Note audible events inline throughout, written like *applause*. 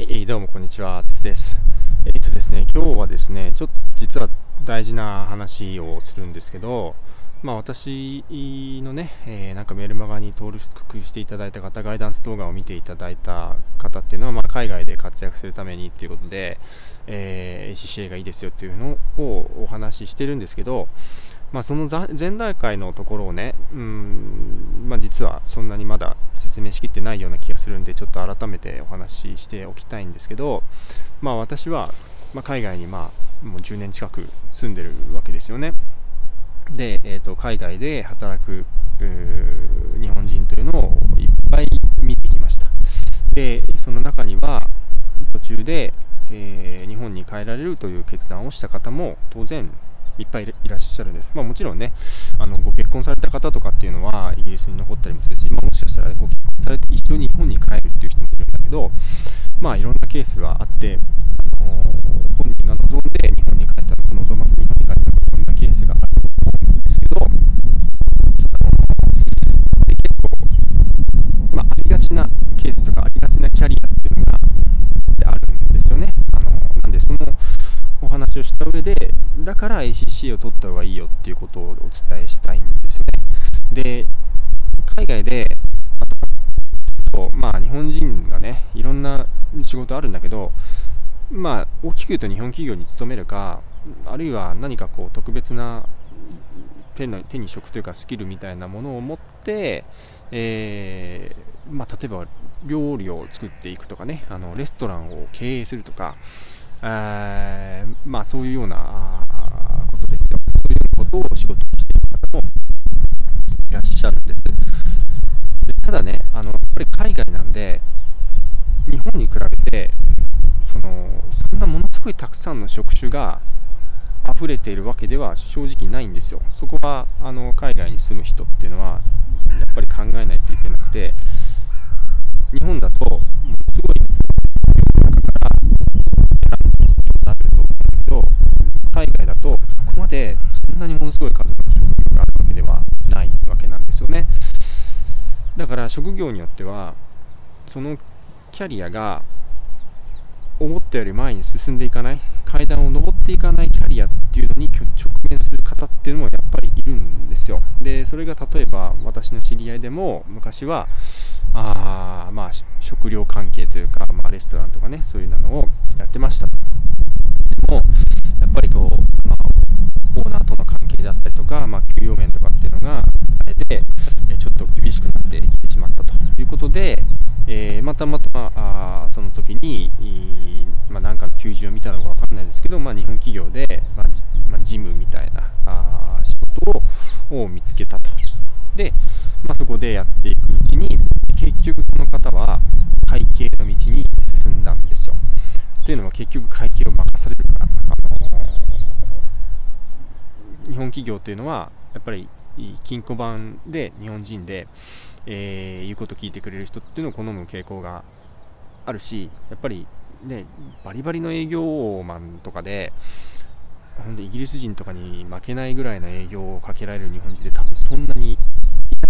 はい、えーどうもこんにちは、てつです。えっ、とですね、今日はですね、ちょっと実は大事な話をするんですけど、まあ私のね、えーなんかメルマガに登録していただいた方、ガイダンス動画を見ていただいた方っていうのは、まあ海外で活躍するためにっていうことで、えー ACCA がいいですよっていうのをお話ししてるんですけど、まあ、その前段階のところをね、うんまあ、実はそんなにまだ説明しきってないような気がするんでちょっと改めてお話ししておきたいんですけど、まあ、私は、ま、海外に、まあ、もう10年近く住んでるわけですよね。で、えー、と海外で働く日本人というのをいっぱい見てきました。でその中には途中で、えー日本に帰られるという決断をした方も当然いっぱいいらっしゃるんです。まあ、もちろんねあのご結婚された方とかっていうのはイギリスに残ったりもするし、まあ、もしかしたらご結婚されて一緒に日本に帰るっていう人もいるんだけどまあいろんなケースがあって、あの本人が望んで日本に帰ったのか望まず日本に帰ったのかいろんなケースがあると思うんですけど、あので結構、まあ、ありがちなケースとかありがちなキャリアっていうのがあるんですよね。あのなんでそのお話をした上でだから ACC を取った方がいいよっていうことをお伝えしたいんですよね。で海外で働くとまあ日本人がねいろんな仕事あるんだけどまあ大きく言うと日本企業に勤めるかあるいは何かこう特別な手の手に職というかスキルみたいなものを持って、えーまあ、例えば料理を作っていくとかねあのレストランを経営するとか、えーまあ、そういうようなあーことですよそういうことを仕事にしている方もいらっしゃるんですでただねあのやっぱり海外なんで日本に比べてそのそんなものすごいたくさんの職種が溢れているわけでは正直ないんですよ。そこはあの海外に住む人っていうのはやっぱり考えないといけなくて日本だとものすごい世の中から選んだと思うんだけど海外だとそこまでなにものすごい数の職業があるわけではないわけなんですよね。だから職業によってはそのキャリアが思ったより前に進んでいかない階段を上っていかないキャリアっていうのに直面する方っていうのもやっぱりいるんですよでそれが例えば私の知り合いでも昔はあまあ食料関係というか、まあ、レストランとかねそういうのをやってましたでもやっぱりこう、まあ、オーナーとの関係だったりとか、まあ、給与面とかっていうのがあれでえちょっと厳しくなってきてしまったということで、えーまたまたまあその時に、まあ、なんかの求人を見たのかわかんないですけど、まあ、日本企業で、まあまあ、事務みたいなあ仕事をを見つけたと。で、まあ、そこでやっていくうちに結局その方は会計の道に進んだんですよ。というのは結局会計を任されるから、あのー日本企業っていうのはやっぱり金庫番で日本人で、えー言うこと聞いてくれる人っていうのを好む傾向があるしやっぱりねバリバリの営業マンとかでほんでイギリス人とかに負けないぐらいの営業をかけられる日本人で多分そんなにい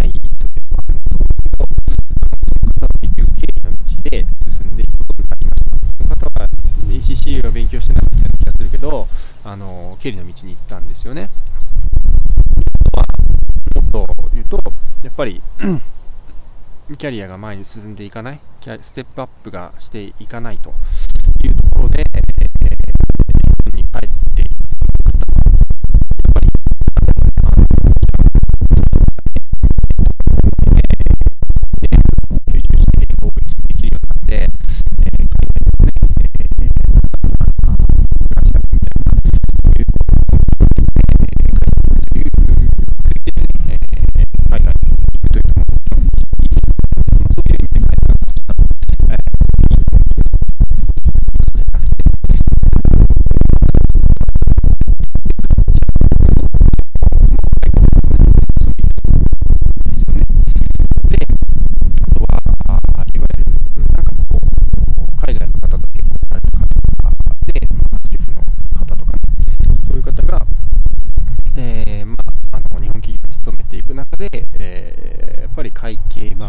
ないというのはあると思うけどその方は結局経理の道で進んでいくことになりましたその方は ACCA を勉強してなかった気がするけどあの経理の道に行ったんですよね。とやっぱり *clears throat* キャリアが前に進んでいかないステップアップがしていかないというところで、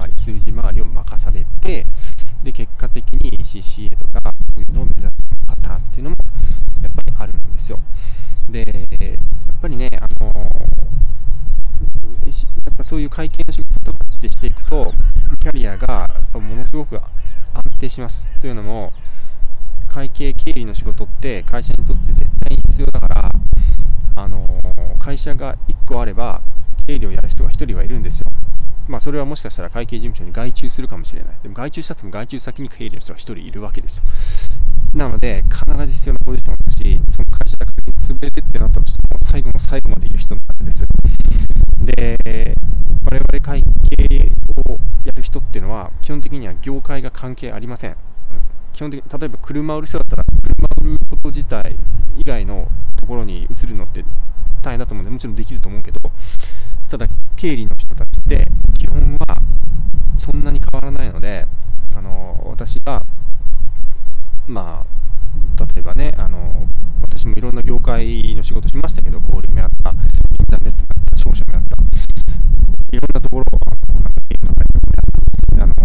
回り数字回りを任されてで結果的に CCA とかそういうのを目指すパターンっていうのもやっぱりあるんですよ。でやっぱりねあのやっぱそういう会計の仕事とかってしていくとキャリアがやっぱものすごく安定します。というのも会計経理の仕事って会社にとって絶対必要だからあの会社が1個あれば経理をやる人が1人はいるんですよ。まあそれはもしかしたら会計事務所に外注するかもしれない。でも外注したっても外注先に経理の人が1人いるわけですよ。なので必ず必要なポジションだしその会社が仮に潰れるってなったとしても最後の最後までいる人なんです。で我々会計をやる人っていうのは基本的には業界が関係ありません。基本的に例えば車売る人だったら車売ること自体以外のところに移るのって大変だと思うんでもちろんできると思うけどただ経理の人たちって基本はそんなに変わらないのであの私がまあ例えばねあの私もいろんな業界の仕事しましたけど小売もやったインターネットもやった商社もやったいろんなところあのなんかゲームの会社もやったあの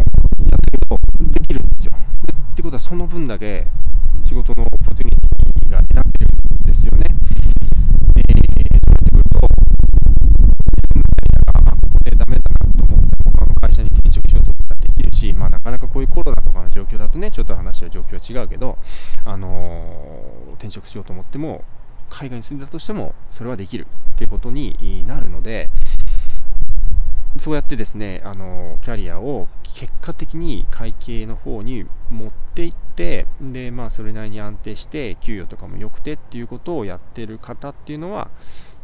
やったけどできるんですよでってことはその分だけ仕事のオポチュニティが選べるんですよねえー、そうなってくると自分の会社があここでダメだなと思って他の会社に転職しようと思ったらできるしまあなかなかこういうコロナとかの状況だとねちょっと話は状況は違うけどあのー転職しようと思っても海外に住んでたとしてもそれはできるっていうことになるのでそうやってですねあのキャリアを結果的に会計の方に持っていってでまあそれなりに安定して給与とかも良くてっていうことをやってる方っていうのは、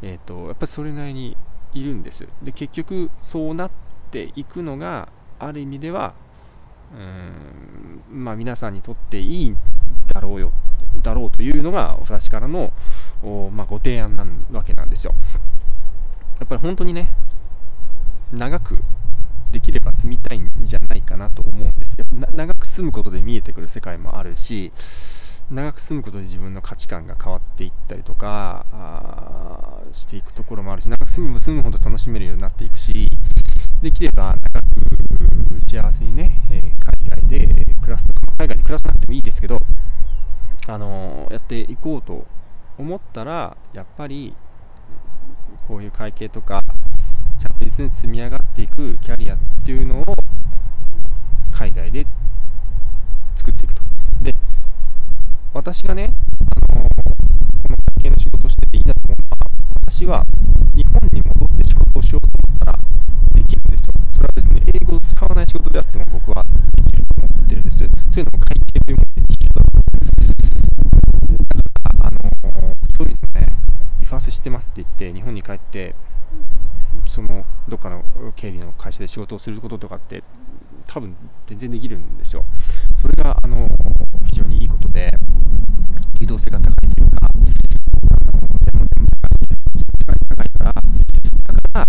えーと、やっぱりそれなりにいるんです。で結局そうなっていくのがある意味ではうん。まあ皆さんにとっていいだろうよだろうというのが私からの、まあ、ご提案なわけなんですよ。やっぱり本当にね長くできれば住みたいんじゃないかなと思うんですよ。長く住むことで見えてくる世界もあるし長く住むことで自分の価値観が変わっていったりとかしていくところもあるし長く住む住むほど楽しめるようになっていくしできれば長く幸せにね、え、海外で暮らす海外で暮らさなくてもいいですけどあの、やっていこうと思ったらやっぱりこういう会計とか着実に積み上がっていくキャリアっていうのを海外で作っていくと。で、私がね、あの、この会計の仕事をしてていいなと思うのは、私はて日本に帰ってそのどっかの経理の会社で仕事をすることとかって多分全然できるんですよ。それがあの非常にいいことで流動性が高いというか、あの専門性も高いから、だから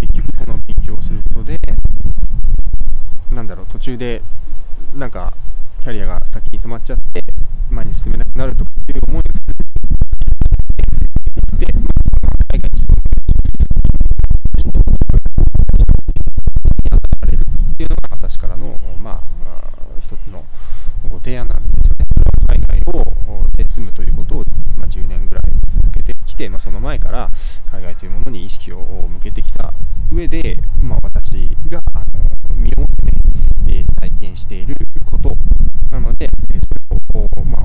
結局この勉強をすることで、なんだろう途中でなんかキャリアが先に止まっちゃって前に進めなくなるとかっていう思いをする提案なんですよね。海外をで住むということを、ま、10年ぐらい続けてきて、まあ、その前から海外というものに意識を向けてきた上で、まあ、私があの身をもってね、え、体験していることなので、それを、ま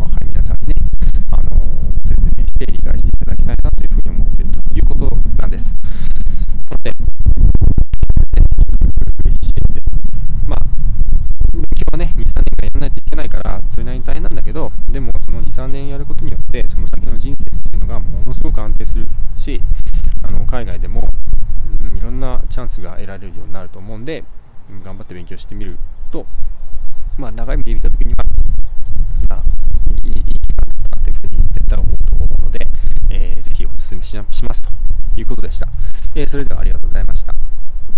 でもその2、3年やることによって、その先の人生っていうのがものすごく安定するし、あの海外でも、うん、いろんなチャンスが得られるようになると思うんで、頑張って勉強してみると、まあ、長い目で見たときには、まあ、いいいい期間だったなというふうに絶対思うと思うので、えー、ぜひお勧めしますということでした。えー、それではありがとうございました。